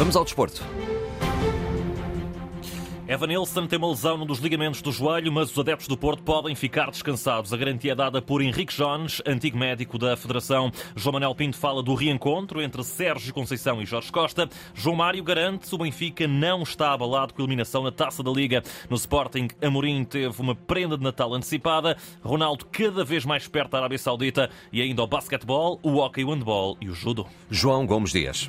Vamos ao desporto. Evanilson tem uma lesão num dos ligamentos do joelho, mas os adeptos do Porto podem ficar descansados. A garantia é dada por Henrique Jones, antigo médico da Federação. João Manuel Pinto fala do reencontro entre Sérgio Conceição e Jorge Costa. João Mário garante que o Benfica não está abalado com a eliminação na Taça da Liga. No Sporting, Amorim teve uma prenda de Natal antecipada. Ronaldo cada vez mais perto da Arábia Saudita e ainda o basquetebol, o hockey, o handball e o judo. João Gomes Dias.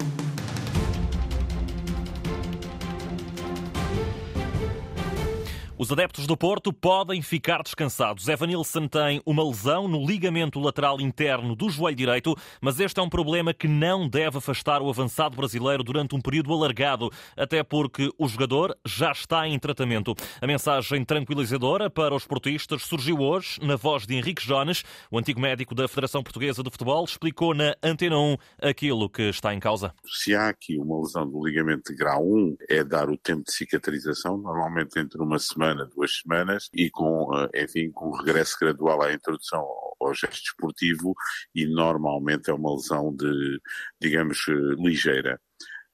Os adeptos do Porto podem ficar descansados. Evan Nilsson tem uma lesão no ligamento lateral interno do joelho direito, mas este é um problema que não deve afastar o avançado brasileiro durante um período alargado, até porque o jogador já está em tratamento. A mensagem tranquilizadora para os portistas surgiu hoje na voz de Henrique Jones, o antigo médico da Federação Portuguesa de Futebol, explicou na Antena 1 aquilo que está em causa. Se há aqui uma lesão do ligamento de grau 1, é dar o tempo de cicatrização, normalmente entre uma semana semana, duas semanas, e com, eh, enfim, com regresso gradual à introdução ao gesto esportivo e normalmente é uma lesão de, digamos, eh, ligeira.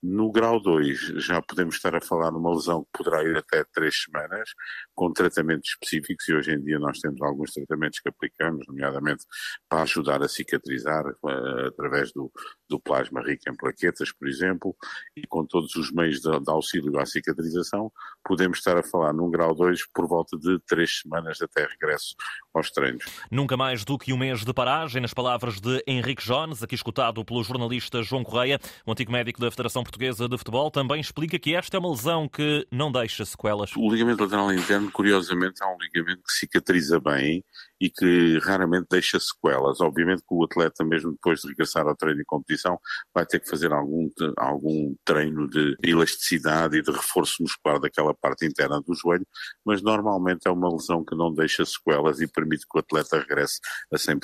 No grau 2, já podemos estar a falar de uma lesão que poderá ir até três semanas, com tratamentos específicos, e hoje em dia nós temos alguns tratamentos que aplicamos, nomeadamente para ajudar a cicatrizar, uh, através do, do plasma rico em plaquetas, por exemplo, e com todos os meios de, de, auxílio à cicatrização, podemos estar a falar num grau 2 por volta de três semanas até regresso aos treinos. Nunca mais do que um mês de paragem, nas palavras de Henrique Jones, aqui escutado pelo jornalista João Correia, o antigo médico da Federação Portuguesa de Futebol, também explica que esta é uma lesão que não deixa sequelas. O ligamento lateral interno, curiosamente, é um ligamento que cicatriza bem e que raramente deixa sequelas. Obviamente que o atleta, mesmo depois de regressar ao treino e competição, vai ter que fazer algum, algum treino de elasticidade e de reforço muscular daquela parte interna do joelho, mas normalmente é uma lesão que não deixa sequelas e permite que o atleta regresse a 100%.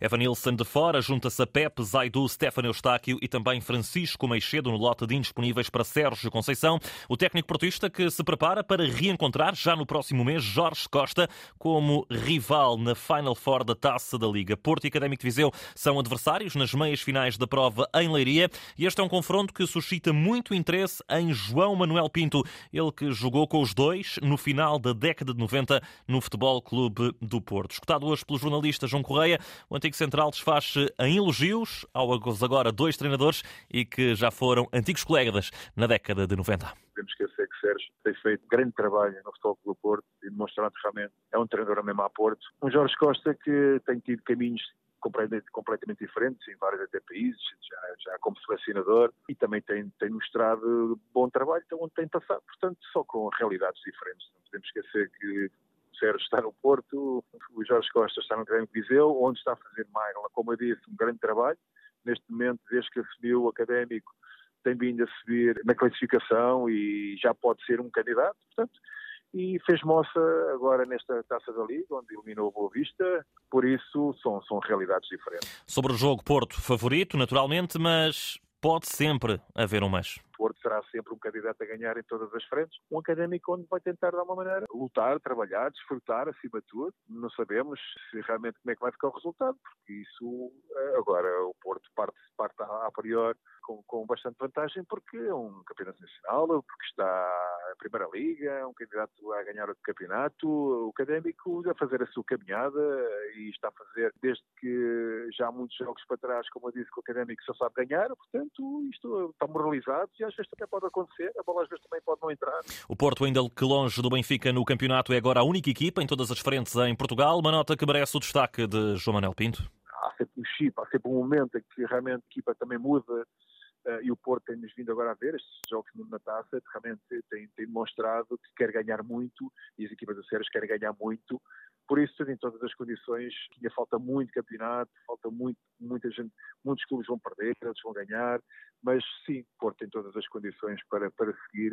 Evanilson de fora, junta-se a Pepe, Zaidu, Stefano Eustáquio e também Francisco Meixedo no lote de indisponíveis para Sérgio Conceição, o técnico portista que se prepara para reencontrar já no próximo mês Jorge Costa como rival na Final Four da Taça da Liga. Porto e Académico de Viseu são adversários nas meias finais da prova em Leiria e este é um confronto que suscita muito interesse em João Manuel Pinto, ele que jogou com os dois no final da década de 90 no Futebol Clube do Porto. Escutado hoje pelo jornalista João Correia, o antigo central desfaz-se em elogios aos agora dois treinadores e que já foram antigos colegas na década de 90 podemos esquecer que Sérgio tem feito grande trabalho no Futebol Clube Porto e demonstrado realmente é um treinador mesmo a Porto. Um Jorge Costa que tem tido caminhos completamente, completamente diferentes em vários até países, já, já como selecionador, e também tem, tem mostrado bom trabalho então, onde tem passado, portanto, só com realidades diferentes. Não podemos esquecer que o Sérgio está no Porto, o Jorge Costa está no Grêmio Viseu, onde está a fazer mais, como eu disse, um grande trabalho. Neste momento, desde que assumiu o académico, tem vindo a subir na classificação e já pode ser um candidato, portanto, e fez moça agora nesta Taça da Liga, onde eliminou o Boa Vista, por isso são, são realidades diferentes. Sobre o jogo Porto, favorito, naturalmente, mas pode sempre haver um mas. Porto será sempre um candidato a ganhar em todas as frentes. Um académico onde vai tentar, de alguma maneira, lutar, trabalhar, desfrutar, acima de tudo. Não sabemos se realmente como é que vai ficar o resultado, porque isso, eh, agora, o Porto parte, parte a priori com, com bastante vantagem porque é um campeonato nacional, porque está a Primeira Liga, é um candidato a ganhar o campeonato, o académico a fazer a sua caminhada e está a fazer desde que já há muitos jogos para trás, como eu disse, que o académico só sabe ganhar, portanto, isto está moralizado e às vezes também pode acontecer, a bola às vezes também pode não entrar. O Porto, ainda que longe do Benfica no campeonato, é agora a única equipa em todas as frentes em Portugal. Uma nota que merece o destaque de João Manuel Pinto. Há sempre um chip, há sempre um momento em que realmente a equipa também muda Uh, e o Porto tem-nos vindo agora a ver, estes jogos na taça, realmente tem, tem demonstrado que quer ganhar muito e as equipas Sérgio querem ganhar muito. Por isso, em todas as condições, falta muito campeonato, falta muito, muita gente, muitos clubes vão perder, outros vão ganhar, mas sim, o Porto tem todas as condições para, para seguir,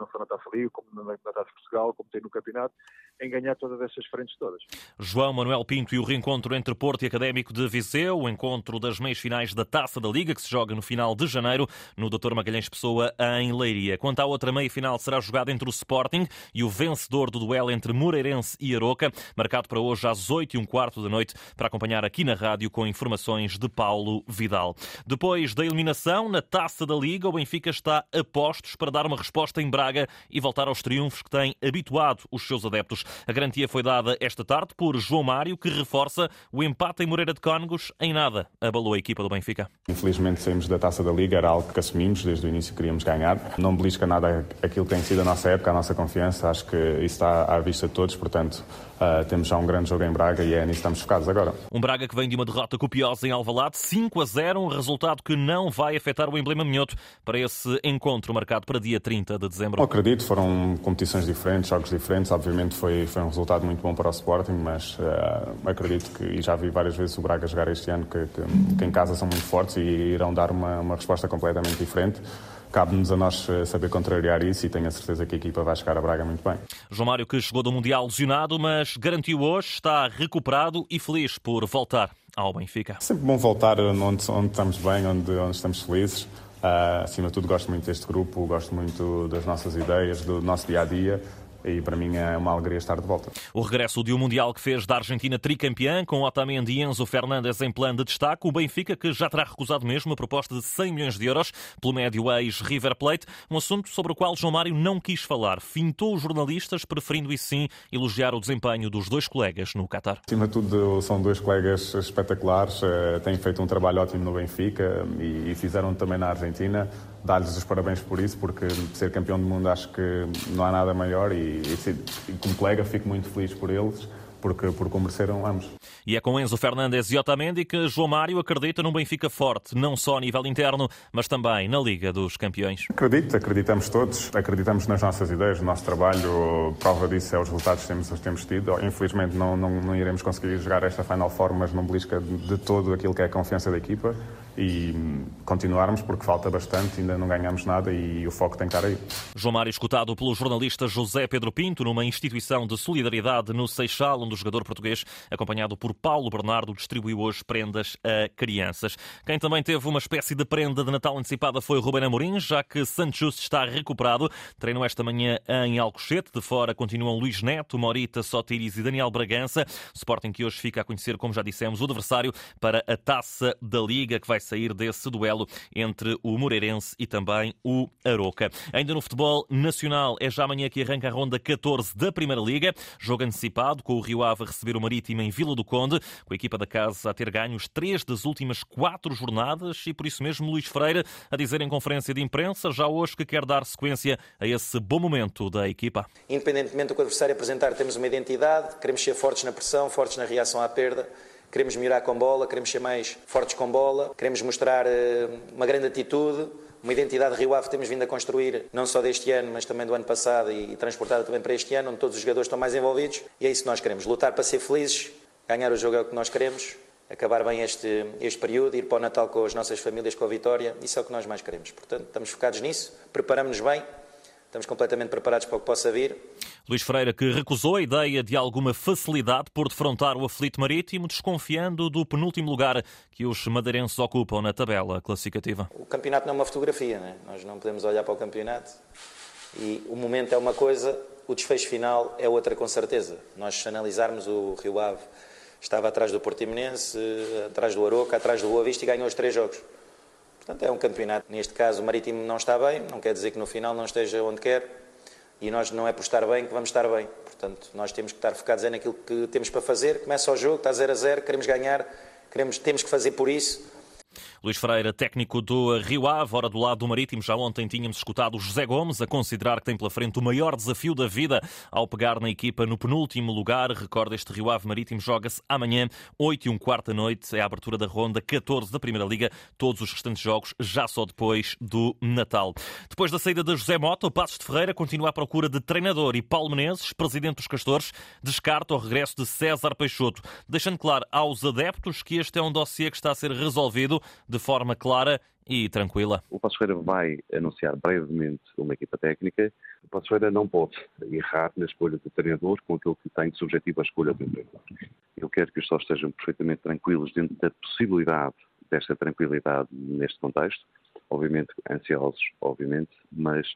não só na Taça Liga, como na, na Taça Portugal, como tem no campeonato, em ganhar todas estas frentes todas. João Manuel Pinto e o reencontro entre Porto e Académico de Viseu, o encontro das meias finais da Taça da Liga, que se joga no final de janeiro, no Dr. Magalhães Pessoa, em Leiria. Quanto à outra meia final, será jogada entre o Sporting e o vencedor do duelo entre Moreirense e Aroca. marcado para hoje às 8 e um quarto da noite, para acompanhar aqui na rádio com informações de Paulo Vidal. Depois da eliminação na Taça da Liga, o Benfica está a postos para dar uma resposta em Braga e voltar aos triunfos que tem habituado os seus adeptos. A garantia foi dada esta tarde por João Mário, que reforça o empate em Moreira de Cónegos em nada abalou a equipa do Benfica. Infelizmente saímos da Taça da Liga, era algo que assumimos desde o início queríamos ganhar. Não belisca nada aquilo que tem sido a nossa época, a nossa confiança, acho que isso está à vista de todos, portanto uh, temos já um grande jogo em Braga e é nisso que estamos focados agora. Um Braga que vem de uma derrota copiosa em Alvalade, 5 a 0, um resultado que não vai afetar o emblema minhoto para esse encontro marcado para dia 30 de dezembro. Acredito, foram competições diferentes, jogos diferentes, obviamente foi, foi um resultado muito bom para o Sporting, mas uh, acredito que, e já vi várias vezes o Braga jogar este ano, que, que, que em casa são muito fortes e irão dar uma, uma resposta completamente diferente cabe-nos a nós eh, saber contrariar isso e tenho a certeza que a equipa vai chegar a Braga muito bem. João Mário que chegou do Mundial lesionado, mas garantiu hoje, está recuperado e feliz por voltar ao Benfica. Sempre bom voltar onde, onde estamos bem, onde, onde estamos felizes. Uh, acima de tudo gosto muito deste grupo, gosto muito das nossas ideias, do nosso dia a dia e para mim é uma alegria estar de volta. O regresso de um Mundial que fez da Argentina tricampeã, com Otamendi e Enzo Fernandes em plano de destaque, o Benfica que já terá recusado mesmo a proposta de 100 milhões de euros pelo médio ex-River Plate, um assunto sobre o qual João Mário não quis falar. Fintou os jornalistas, preferindo e sim elogiar o desempenho dos dois colegas no Qatar. Acima de tudo, são dois colegas espetaculares, eh, têm feito um trabalho ótimo no Benfica e fizeram também na Argentina dar-lhes os parabéns por isso, porque ser campeão do mundo acho que não há nada maior e, e, e como colega fico muito feliz por eles porque, porque o mereceram ambos. E é com Enzo Fernandes e Otamendi que João Mário acredita num Benfica forte, não só a nível interno, mas também na Liga dos Campeões. Acredito, acreditamos todos, acreditamos nas nossas ideias, no nosso trabalho, prova disso é os resultados que temos, que temos tido. Infelizmente não, não, não iremos conseguir jogar esta Final Four, mas não belisca de todo aquilo que é a confiança da equipa e continuarmos porque falta bastante, ainda não ganhamos nada e o foco tem que estar aí. João Mário escutado pelo jornalista José Pedro Pinto numa instituição de solidariedade no Seixal, onde o jogador português, acompanhado por Paulo Bernardo, distribuiu hoje prendas a crianças. Quem também teve uma espécie de prenda de Natal antecipada foi Ruben Amorim, já que Santos está recuperado. Treinou esta manhã em Alcochete. De fora continuam Luís Neto, Morita, Sotiris e Daniel Bragança. Sporting que hoje fica a conhecer, como já dissemos, o adversário para a Taça da Liga, que vai sair desse duelo entre o Moreirense e também o Aroca. Ainda no futebol nacional, é já amanhã que arranca a ronda 14 da Primeira Liga. Jogo antecipado com o Rio Ave a receber o Marítimo em Vila do Conde, com a equipa da casa a ter ganhos três das últimas quatro jornadas e por isso mesmo Luís Freire a dizer em conferência de imprensa já hoje que quer dar sequência a esse bom momento da equipa. Independentemente do que o adversário apresentar, temos uma identidade, queremos ser fortes na pressão, fortes na reação à perda queremos melhorar com bola, queremos ser mais fortes com bola, queremos mostrar eh, uma grande atitude, uma identidade Rio Ave temos vindo a construir, não só deste ano, mas também do ano passado e transportada também para este ano, onde todos os jogadores estão mais envolvidos. E é isso que nós queremos: lutar para ser felizes, ganhar o jogo é o que nós queremos, acabar bem este, este período, ir para o Natal com as nossas famílias, com a vitória. Isso é o que nós mais queremos. Portanto, estamos focados nisso, preparamos-nos bem Estamos completamente preparados para o que possa vir. Luís Freira, que recusou a ideia de alguma facilidade por defrontar o aflito marítimo, desconfiando do penúltimo lugar que os madeirenses ocupam na tabela classificativa. O campeonato não é uma fotografia, né? nós não podemos olhar para o campeonato e o momento é uma coisa, o desfecho final é outra com certeza. Nós, se analisarmos o Rio Ave, estava atrás do Portimonense, atrás do Aroca, atrás do Boa Vista e ganhou os três jogos. Portanto, é um campeonato. Neste caso, o Marítimo não está bem, não quer dizer que no final não esteja onde quer. E nós não é por estar bem que vamos estar bem. Portanto, nós temos que estar focados naquilo que temos para fazer. Começa o jogo, está 0 a 0, queremos ganhar, queremos, temos que fazer por isso. Luís Freire, técnico do Rio Ave, hora do lado do Marítimo. Já ontem tínhamos escutado José Gomes a considerar que tem pela frente o maior desafio da vida ao pegar na equipa no penúltimo lugar. Recorda, este Rio Ave Marítimo joga-se amanhã, 8 e um quarto da noite. É a abertura da ronda 14 da Primeira Liga. Todos os restantes jogos já só depois do Natal. Depois da saída de José Mota, o Passos de Ferreira continua à procura de treinador e Paulo Menezes, presidente dos Castores, descarta o regresso de César Peixoto, deixando claro aos adeptos que este é um dossiê que está a ser resolvido de forma clara e tranquila. O Passo Ferreira vai anunciar brevemente uma equipa técnica. O Passo Ferreira não pode errar na escolha do treinador com aquilo que tem de subjetivo a escolha do treinador. Eu quero que os sócios estejam perfeitamente tranquilos dentro da possibilidade desta tranquilidade neste contexto. Obviamente ansiosos, obviamente, mas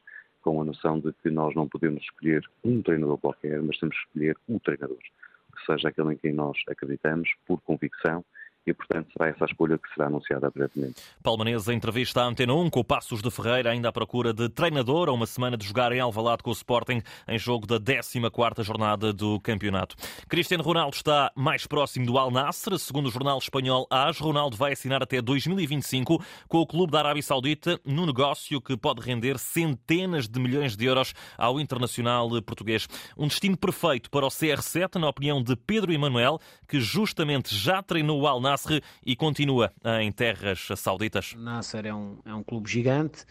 com a noção de que nós não podemos escolher um treinador qualquer, mas temos que escolher o treinador. que seja aquele em quem nós acreditamos, por convicção, e, portanto, será essa a escolha que será anunciada brevemente. Palmanês, entrevista à Antena 1, com o Passos de Ferreira, ainda à procura de treinador, a uma semana de jogar em Alvalade com o Sporting, em jogo da 14ª jornada do campeonato. Cristiano Ronaldo está mais próximo do Al Nassr, segundo o jornal espanhol AS, Ronaldo vai assinar até 2025 com o clube da Arábia Saudita, num negócio que pode render centenas de milhões de euros ao internacional português. Um destino perfeito para o CR7, na opinião de Pedro Emanuel, que justamente já treinou o Al Nassr Nasr e continua em terras sauditas. Nasser é um, é um clube gigante,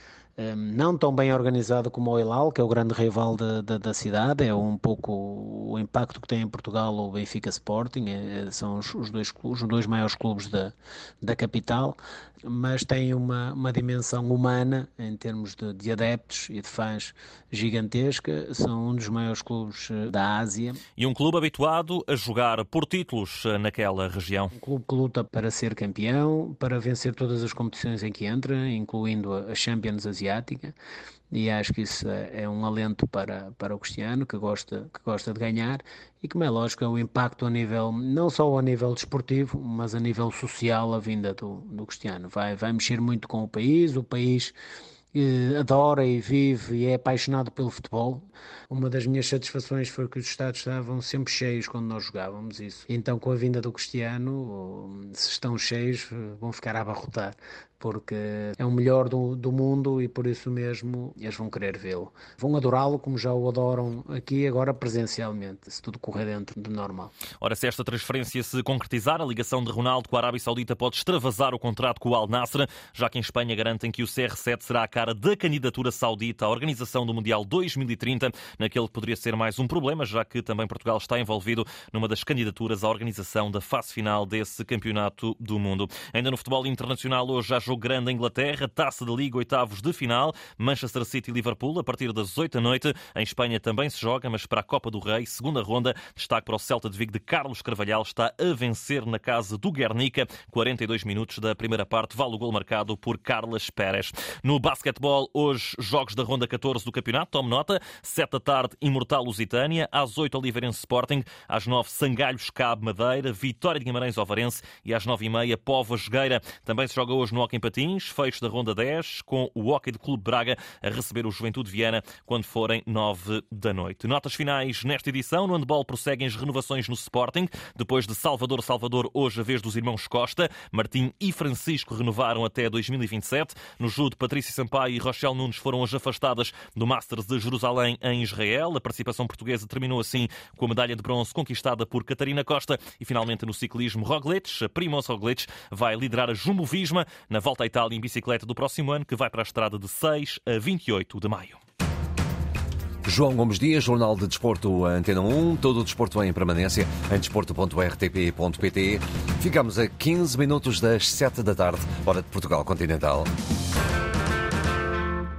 não tão bem organizado como o Hilal, que é o grande rival da, da, da, cidade, é um pouco o impacto que tem em Portugal o Benfica Sporting, é, são os, os, dois, os dois maiores clubes da, da capital, mas tem uma, uma dimensão humana em termos de, de adeptos e de fãs gigantesca, são um dos maiores clubes eh, da Ásia. E um clube habituado a jogar por títulos eh, naquela região. Um clube que luta para ser campeão, para vencer todas as competições em que entra, incluindo a Champions Asiática asiática e acho que isso é, é um alento para, para o Cristiano, que gosta, que gosta de ganhar e como é lógico é o impacto a nível, não só a nível desportivo, mas a nível social a vinda do, do Cristiano. Vai, vai mexer muito com o país, o país eh, adora e vive e é apaixonado pelo futebol. Uma das minhas satisfações foi que os estádios estavam sempre cheios quando nós jogávamos isso. Então, com a vinda do Cristiano, se estão cheios, vão ficar a abarrotar porque é o melhor do, do mundo e por isso mesmo eles vão querer vê-lo. Vão adorá-lo como já o adoram aqui agora presencialmente, se tudo correr dentro do normal. Ora, se esta transferência se concretizar, a ligação de Ronaldo com a Arábia Saudita pode extravasar o contrato com o Al Nassr, já que em Espanha garantem que o CR7 será a cara da candidatura saudita à organização do Mundial 2030, naquele que poderia ser mais um problema, já que também Portugal está envolvido numa das candidaturas à organização da fase final desse campeonato do mundo. Ainda no futebol internacional, hoje já jogo grande em Inglaterra, Taça de Liga, oitavos de final, Manchester City e Liverpool, a partir das 8 da noite. Em Espanha também se joga, mas para a Copa do Rei, segunda ronda, destaque para o Celta de Vigo de Carlos Carvalhal, está a vencer na casa do Guernica, 42 minutos da primeira parte, vale o gol marcado por Carlos Pérez. No basquetebol, hoje, jogos da ronda 14 do campeonato, tome nota, 7 da tarde, Imortal Lusitânia, às 8 Oliveirense Sporting, às 9 Sangalhos Cabo Madeira, Vitória de Guimarães Ovarense e às 9 e meia Povo Jogueira. Também se joga hoje no Hockey em Patins, fecho da Ronda 10, com o Hockey de Clube Braga a receber o Juventude Viana quando forem 9 da noite. Notas finais nesta edição. No handball prosseguem as renovações no Sporting. Depois de Salvador Salvador, hoje a vez dos irmãos Costa. Martim e Francisco renovaram até 2027. No judo, Patrícia Sampaio e Rochelle Nunes foram hoje afastadas do Masters de Jerusalém em Israel. A participação portuguesa terminou assim com a medalha de bronze conquistada por Catarina Costa. E finalmente no ciclismo, Roglic, Primoz Roglic, vai liderar a Jumbo Visma na volta à Itália em bicicleta do próximo ano, que vai para a estrada de 6 a 28 de maio. João Gomes Dias, Jornal de Desporto Antena 1, todo o desporto em permanência em desporto.rtp.pt. Ficamos a 15 minutos das 7 da tarde, hora de Portugal Continental.